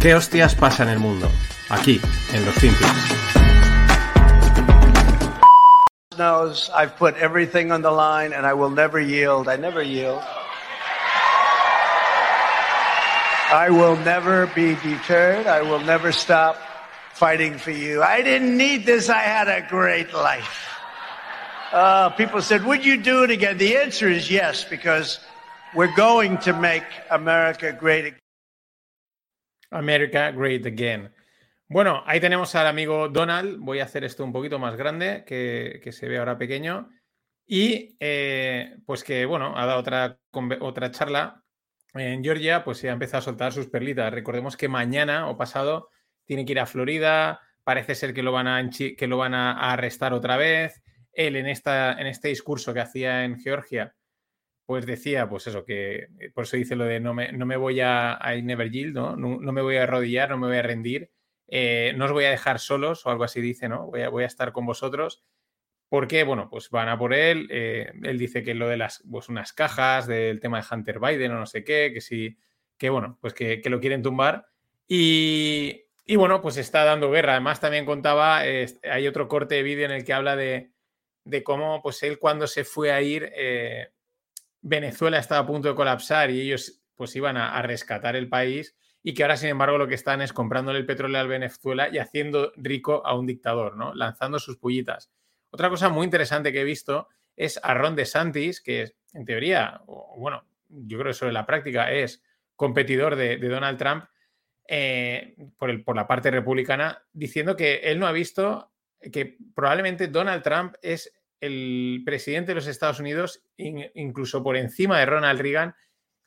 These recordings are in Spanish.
¿Qué hostias pasa en el mundo? Aquí, en los Finpics. knows I've put everything on the line and I will never yield. I never yield. I will never be deterred. I will never stop fighting for you. I didn't need this. I had a great life. Uh, people said, would you do it again? The answer is yes, because we're going to make America great again. America Great Again. Bueno, ahí tenemos al amigo Donald. Voy a hacer esto un poquito más grande, que, se ve ahora pequeño. Y eh, pues que, bueno, ha dado otra, otra charla en Georgia, pues se ha empezado a soltar sus perlitas. Recordemos que mañana o pasado tiene que ir a Florida. Parece ser que lo van a, que lo van a arrestar otra vez. Él en, esta, en este discurso que hacía en Georgia, pues decía, pues eso, que por eso dice lo de no me, no me voy a, a never yield, ¿no? ¿no? me voy a arrodillar, no me voy a rendir eh, no os voy a dejar solos o algo así dice, ¿no? Voy a, voy a estar con vosotros. Porque, bueno, pues van a por él. Eh, él dice que lo de las, pues unas cajas, del tema de Hunter Biden o no sé qué, que sí, que bueno, pues que, que lo quieren tumbar. Y, y, bueno, pues está dando guerra. Además, también contaba, eh, hay otro corte de vídeo en el que habla de, de, cómo, pues él cuando se fue a ir, eh, Venezuela estaba a punto de colapsar y ellos pues iban a, rescatar el país y que ahora, sin embargo, lo que están es comprándole el petróleo al Venezuela y haciendo rico a un dictador, ¿no? Lanzando sus pullitas. Otra cosa muy interesante que he visto es a Ron DeSantis, que en teoría, o, bueno, yo creo que sobre la práctica es competidor de, de Donald Trump eh, por, el, por la parte republicana, diciendo que él no ha visto que probablemente Donald Trump es el presidente de los Estados Unidos, in, incluso por encima de Ronald Reagan,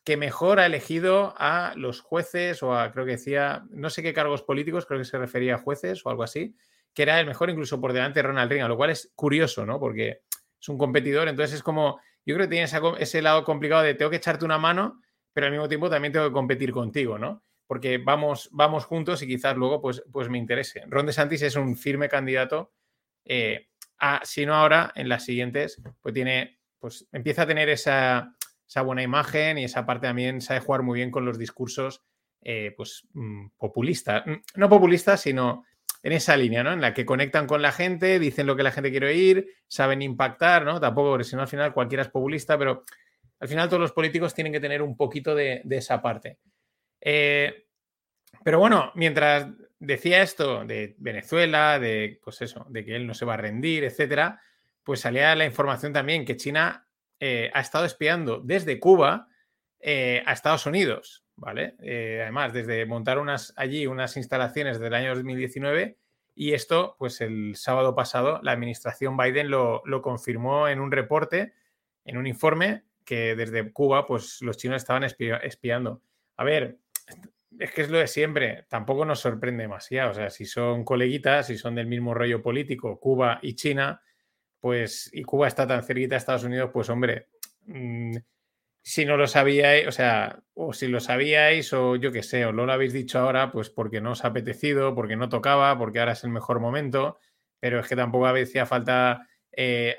que mejor ha elegido a los jueces o a, creo que decía, no sé qué cargos políticos, creo que se refería a jueces o algo así, que era el mejor incluso por delante de Ronald Reagan, lo cual es curioso, ¿no? Porque es un competidor, entonces es como, yo creo que tiene ese lado complicado de tengo que echarte una mano, pero al mismo tiempo también tengo que competir contigo, ¿no? Porque vamos, vamos juntos y quizás luego pues, pues me interese. Ron DeSantis es un firme candidato, eh, a, si ahora, en las siguientes, pues tiene, pues empieza a tener esa esa buena imagen y esa parte también sabe jugar muy bien con los discursos eh, pues mm, populistas, mm, no populistas, sino en esa línea, ¿no? En la que conectan con la gente, dicen lo que la gente quiere oír, saben impactar, ¿no? Tampoco, porque si no al final cualquiera es populista, pero al final todos los políticos tienen que tener un poquito de, de esa parte. Eh, pero bueno, mientras decía esto de Venezuela, de pues eso, de que él no se va a rendir, etcétera, pues salía la información también que China eh, ha estado espiando desde Cuba eh, a Estados Unidos, ¿vale? Eh, además, desde montar unas, allí unas instalaciones del año 2019 y esto, pues el sábado pasado, la administración Biden lo, confirmó en un reporte, en un informe que desde Cuba, pues los chinos estaban espi espiando. A ver, es que es lo de siempre, tampoco nos sorprende demasiado. O sea, si son coleguitas, si son del mismo rollo político, Cuba y China, pues, y Cuba está tan cerquita de Estados Unidos, pues hombre, mmm, si no lo sabíais, o sea, o si lo sabíais, o yo qué sé, o no lo habéis dicho ahora, pues porque no os ha apetecido, porque no tocaba, porque ahora es el mejor momento, pero es que tampoco hacía falta eh,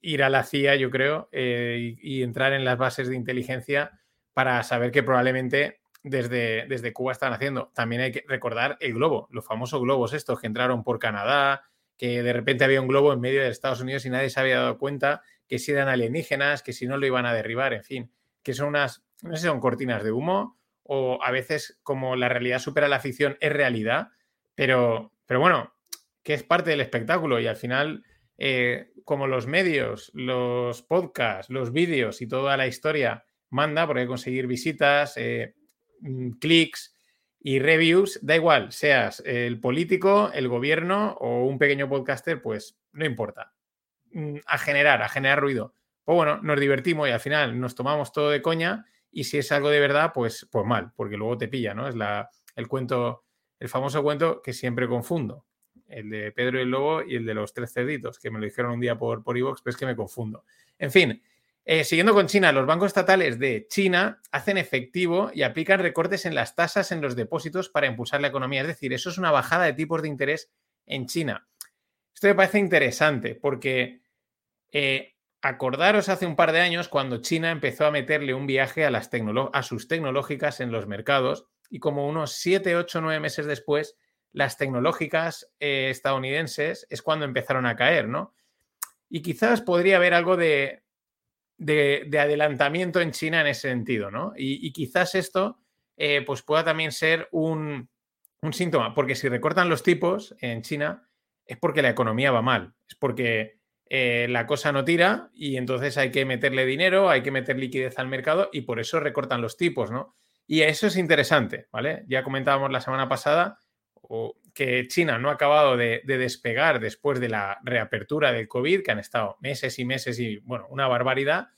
ir a la CIA, yo creo, eh, y, entrar en las bases de inteligencia para saber que probablemente desde, desde Cuba están haciendo. También hay que recordar el globo, los famosos globos estos que entraron por Canadá, que de repente había un globo en medio de Estados Unidos y nadie se había dado cuenta que si eran alienígenas, que si no lo iban a derribar, en fin, que son unas, no sé si son cortinas de humo o a veces como la realidad supera la ficción es realidad, pero, pero bueno, que es parte del espectáculo y al final, eh, como los medios, los podcasts, los vídeos y toda la historia manda, porque hay que conseguir visitas, eh, clics, y reviews, da igual, seas el político, el gobierno o un pequeño podcaster, pues no importa. Mm, a generar, a generar ruido. Pues bueno, nos divertimos y al final nos tomamos todo de coña y si es algo de verdad, pues, pues mal, porque luego te pilla, ¿no? Es la, el cuento, el famoso cuento que siempre confundo. El de Pedro y el Lobo y el de los tres cerditos, que me lo dijeron un día por, por iVox, pero es que me confundo. En fin, eh, siguiendo con China, los bancos estatales de China hacen efectivo y aplican recortes en las tasas en los depósitos para impulsar la economía. Es decir, eso es una bajada de tipos de interés en China. Esto me parece interesante porque eh, acordaros hace un par de años cuando China empezó a meterle un viaje a, las sus tecnológicas en los mercados y como unos 7, 8, 9 meses después, las tecnológicas eh, estadounidenses es cuando empezaron a caer, ¿no? Y quizás podría haber algo de, de, adelantamiento en China en ese sentido, ¿no? Y, quizás esto eh, pues pueda también ser un, síntoma, porque si recortan los tipos en China es porque la economía va mal, es porque eh, la cosa no tira y entonces hay que meterle dinero, hay que meter liquidez al mercado y por eso recortan los tipos, ¿no? Y eso es interesante, ¿vale? Ya comentábamos la semana pasada que China no ha acabado de, despegar después de la reapertura del COVID, que han estado meses y meses y, bueno, una barbaridad,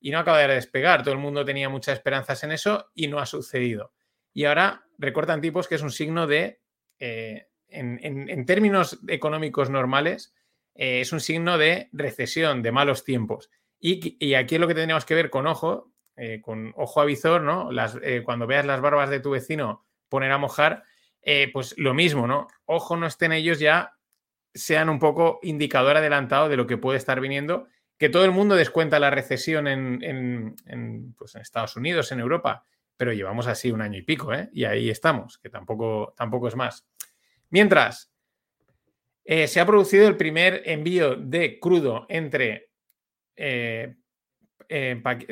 y no acaba de despegar. Todo el mundo tenía muchas esperanzas en eso y no ha sucedido. Y ahora recortan tipos, que es un signo de, eh, en términos económicos normales, eh, es un signo de recesión, de malos tiempos. Y, aquí es lo que tendríamos que ver con ojo, eh, con ojo avisor, ¿no? Las, eh, cuando veas las barbas de tu vecino poner a mojar, pues lo mismo, ¿no? Ojo no estén ellos ya, sean un poco indicador adelantado de lo que puede estar viniendo, que todo el mundo descuenta la recesión en, pues en Estados Unidos, en Europa, pero llevamos así un año y pico, ¿eh? Y ahí estamos, que tampoco, tampoco es más. Mientras, eh, se ha producido el primer envío de crudo entre, eh,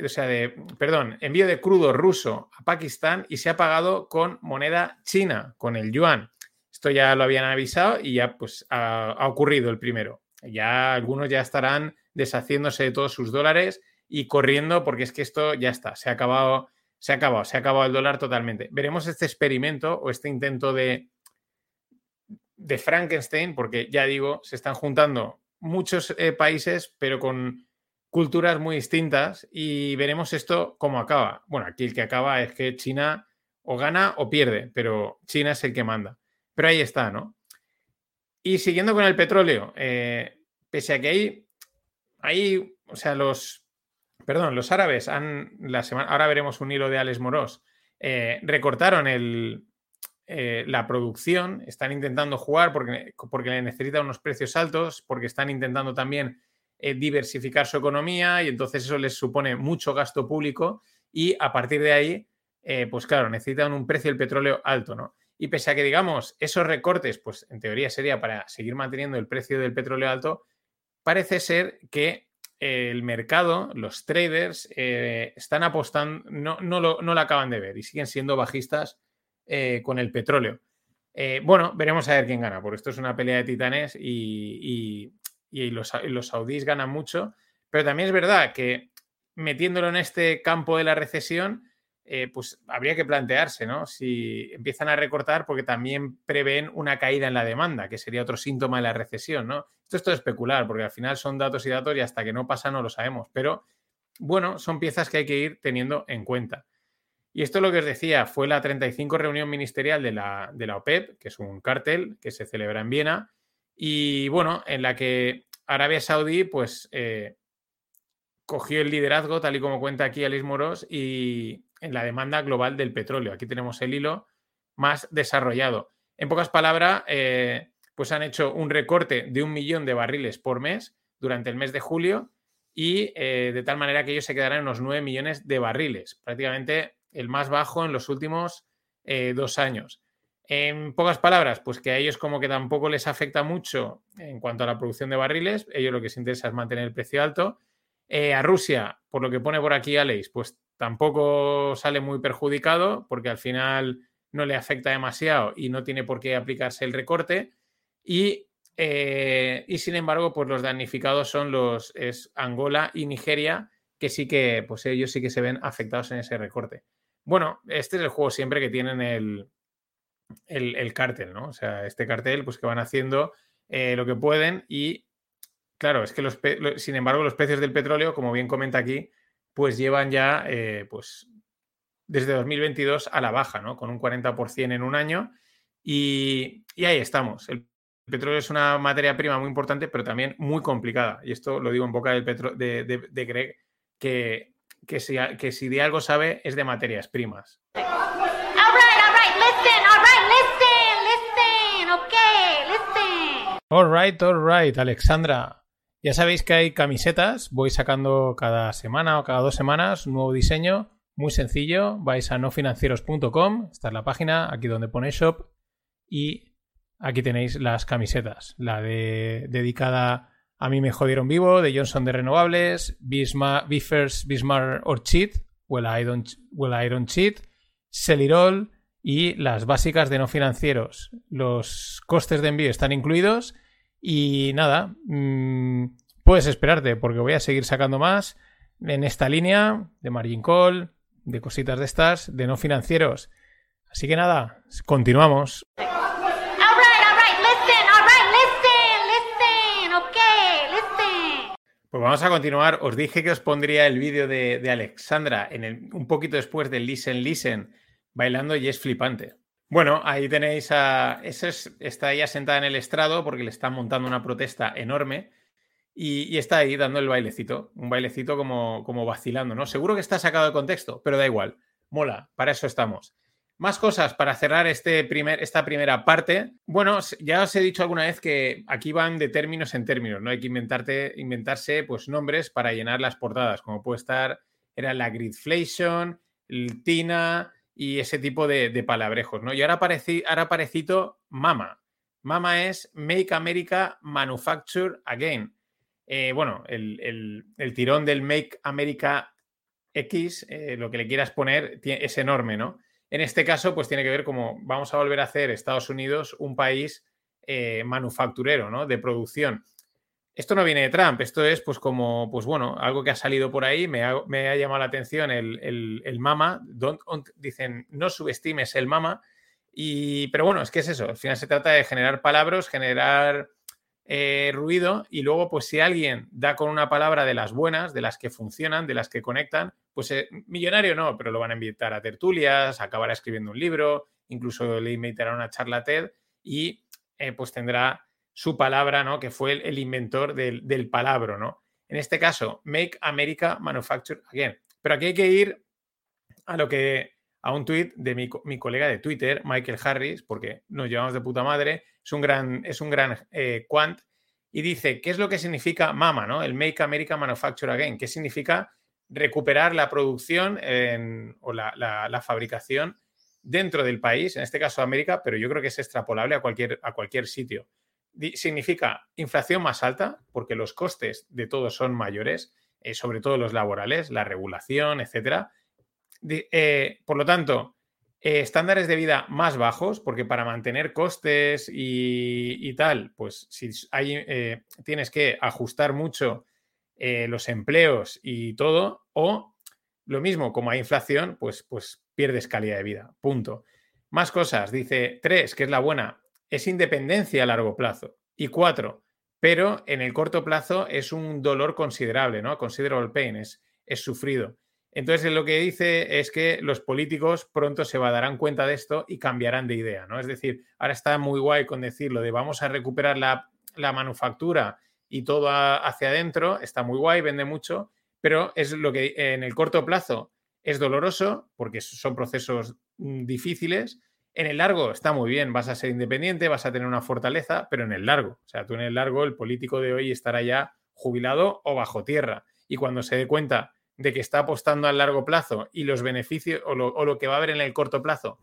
o sea, de, perdón, envío de crudo ruso a Pakistán y se ha pagado con moneda china, con el yuan. Esto ya lo habían avisado y ya pues ha, ocurrido el primero. Ya algunos ya estarán deshaciéndose de todos sus dólares y corriendo porque es que esto ya está, se ha acabado, se ha acabado, se ha acabado el dólar totalmente. Veremos este experimento o este intento de de Frankenstein, porque ya digo, se están juntando muchos eh, países, pero con culturas muy distintas y veremos esto cómo acaba. Bueno, aquí el que acaba es que China o gana o pierde, pero China es el que manda. Pero ahí está, ¿no? Y siguiendo con el petróleo, eh, pese a que hay, hay, o sea, los, perdón, los árabes han, la semana, ahora veremos un hilo de Alex Moros, eh, recortaron el, eh, la producción, están intentando jugar porque, porque necesitan unos precios altos, porque están intentando también eh, diversificar su economía y entonces eso les supone mucho gasto público y a partir de ahí, eh, pues claro, necesitan un precio del petróleo alto, ¿no? Y pese a que, digamos, esos recortes, pues en teoría sería para seguir manteniendo el precio del petróleo alto, parece ser que el mercado, los traders, están apostando, no, no, lo, no lo acaban de ver y siguen siendo bajistas eh, con el petróleo. Eh, bueno, veremos a ver quién gana, porque esto es una pelea de titanes y, los, los, saudíes ganan mucho, pero también es verdad que metiéndolo en este campo de la recesión, eh, pues habría que plantearse, ¿no? Si empiezan a recortar porque también prevén una caída en la demanda, que sería otro síntoma de la recesión, ¿no? Esto es todo especular, porque al final son datos y datos y hasta que no pasa no lo sabemos, pero bueno, son piezas que hay que ir teniendo en cuenta. Y esto es lo que os decía, fue la 35 reunión ministerial de la, de la OPEP, que es un cártel que se celebra en Viena, y bueno, en la que Arabia Saudí, pues, eh, cogió el liderazgo, tal y como cuenta aquí Alice Moros, y en la demanda global del petróleo. Aquí tenemos el hilo más desarrollado. En pocas palabras, eh, pues han hecho un recorte de un millón de barriles por mes durante el mes de julio y eh, de tal manera que ellos se quedarán en unos 9 millones de barriles, prácticamente el más bajo en los últimos dos años. En pocas palabras, pues que a ellos como que tampoco les afecta mucho en cuanto a la producción de barriles, ellos lo que les interesa es mantener el precio alto. Eh, a Rusia, por lo que pone por aquí Alex, pues tampoco sale muy perjudicado porque al final no le afecta demasiado y no tiene por qué aplicarse el recorte. Y, eh, sin embargo, pues los damnificados son los Angola y Nigeria, que sí que, pues ellos sí que se ven afectados en ese recorte. Bueno, este es el juego siempre que tienen el, el, cártel, ¿no? O sea, este cartel, pues que van haciendo eh, lo que pueden y, claro, es que los, sin embargo, los precios del petróleo, como bien comenta aquí, pues llevan ya, eh, pues, desde 2022 a la baja, ¿no? Con un 40% en un año y, ahí estamos. El petróleo es una materia prima muy importante, pero también muy complicada. Y esto lo digo en boca del de, de, de Greg, que que si, que si de algo sabe es de materias primas. Alright, alright, Alexandra. Ya sabéis que hay camisetas, voy sacando cada semana o cada dos semanas un nuevo diseño Muy sencillo, vais a nofinancieros.com, esta es la página, aquí donde pone shop, y aquí tenéis las camisetas. La de dedicada a mí me jodieron vivo, de Johnson de Renovables, Bismarck, Biffers, Bismarck or Cheat, Well I Don't, well, I don't Cheat, Celirol y las básicas de no financieros. Los costes de envío están incluidos y nada, mmm, puedes esperarte porque voy a seguir sacando más en esta línea de margin call, de cositas de estas, de no financieros. Así que nada, continuamos. Pues vamos a continuar. Os dije que os pondría el vídeo de, Alexandra en el, un poquito después del Listen Listen bailando y es flipante. Bueno, ahí tenéis a... Esa está ella sentada en el estrado porque le están montando una protesta enorme y, está ahí dando el bailecito, un bailecito como, como vacilando, ¿no? Seguro que está sacado de contexto, pero da igual, mola, para eso estamos. Más cosas para cerrar este primer, esta primera parte. Bueno, ya os he dicho alguna vez que aquí van de términos en términos, ¿no? Hay que inventarte, inventarse pues, nombres para llenar las portadas, como puede estar, era la gridflation, el TINA y ese tipo de, palabrejos, ¿no? Y ahora, aparecí, ahora aparecito MAMA. MAMA es Make America Manufacture Again. Eh, bueno, el, tirón del Make America X, eh, lo que le quieras poner, es enorme, ¿no? En este caso, pues tiene que ver como vamos a volver a hacer Estados Unidos un país eh, manufacturero, ¿no? De producción. Esto no viene de Trump, esto es pues como, pues bueno, algo que ha salido por ahí, me ha, llamado la atención el, mama, dicen, no subestimes el mama, y, pero bueno, es que es eso, al final se trata de generar palabras, generar eh, ruido y luego, pues si alguien da con una palabra de las buenas, de las que funcionan, de las que conectan, pues eh, millonario no, pero lo van a invitar a tertulias, acabará escribiendo un libro, incluso le invitará a una charla TED y eh, pues tendrá su palabra, ¿no? Que fue el, inventor del, del palabro, ¿no? En este caso, Make America Manufacture Again. Pero aquí hay que ir a lo que a un tuit de mi, mi, colega de Twitter, Michael Harris, porque nos llevamos de puta madre, es un gran, es un gran eh, quant, y dice, ¿qué es lo que significa MAMA, ¿no? el Make America Manufacture Again? ¿Qué significa recuperar la producción o la, fabricación dentro del país, en este caso América, pero yo creo que es extrapolable a cualquier, a cualquier sitio? Significa inflación más alta, porque los costes de todos son mayores, eh, sobre todo los laborales, la regulación, etcétera eh, por lo tanto, eh, estándares de vida más bajos, porque para mantener costes y, tal, pues si hay, tienes que ajustar mucho los empleos y todo, o lo mismo, como hay inflación, pues, pues pierdes calidad de vida. Punto. Más cosas. Dice tres, que es la buena, es independencia a largo plazo. Y cuatro, pero en el corto plazo es un dolor considerable, ¿no? Considerable pain, es, es sufrido. Entonces, lo que dice es que los políticos pronto se darán cuenta de esto y cambiarán de idea, ¿no? Es decir, ahora está muy guay con decirlo de vamos a recuperar la, manufactura y todo hacia adentro, está muy guay, vende mucho, pero es lo que en el corto plazo es doloroso porque son procesos mm, difíciles. En el largo está muy bien, vas a ser independiente, vas a tener una fortaleza, pero en el largo, o sea, tú en el largo, el político de hoy estará ya jubilado o bajo tierra. Y cuando se dé cuenta de que está apostando a largo plazo y los beneficios o lo, que va a haber en el corto plazo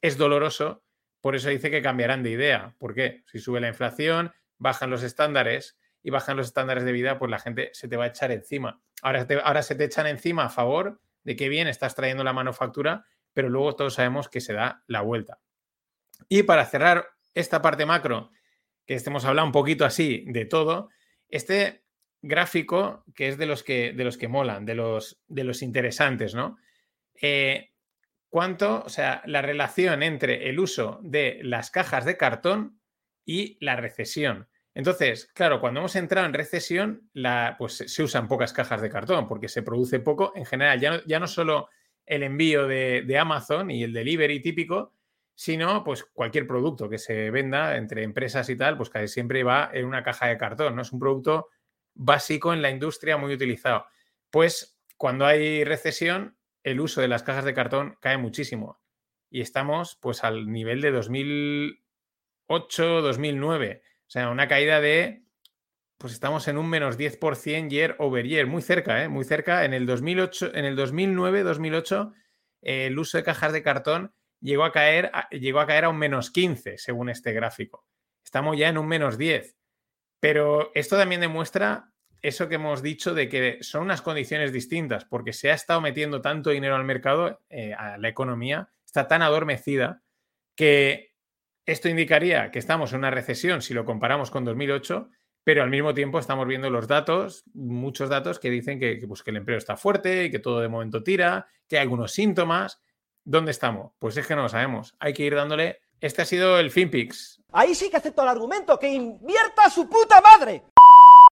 es doloroso, por eso dice que cambiarán de idea. ¿Por qué? Si sube la inflación, bajan los estándares y bajan los estándares de vida, pues la gente se te va a echar encima. Ahora, ahora se te echan encima a favor de que bien estás trayendo la manufactura, pero luego todos sabemos que se da la vuelta. Y para cerrar esta parte macro, que estemos hablando un poquito así de todo, este gráfico que es de los que, de los que molan, de los, de los interesantes, ¿no? Eh, ¿Cuánto, o sea, la relación entre el uso de las cajas de cartón y la recesión? Entonces, claro, cuando hemos entrado en recesión, la, pues se usan pocas cajas de cartón porque se produce poco. En general, ya ya no solo el envío de, de, Amazon y el delivery típico, sino pues cualquier producto que se venda entre empresas y tal, pues casi siempre va en una caja de cartón, ¿no? Es un producto básico en la industria muy utilizado. Pues cuando hay recesión, el uso de las cajas de cartón cae muchísimo. Y estamos pues al nivel de 2008, 2009. O sea, una caída de pues estamos en un menos 10% year over year, muy cerca, ¿eh? muy cerca. En el 2008, en el 2009, 2008, eh, el uso de cajas de cartón llegó a caer, llegó a caer a un menos 15, según este gráfico. Estamos ya en un menos 10. Pero esto también demuestra eso que hemos dicho de que son unas condiciones distintas, porque se ha estado metiendo tanto dinero al mercado, eh, a la economía, está tan adormecida, que esto indicaría que estamos en una recesión si lo comparamos con 2008, pero al mismo tiempo estamos viendo los datos, muchos datos que dicen que, pues, que el empleo está fuerte y que todo de momento tira, que hay algunos síntomas. ¿Dónde estamos? Pues es que no lo sabemos. Hay que ir dándole. Este ha sido el FinPix. Ahí sí que acepto el argumento, que invierta su puta madre.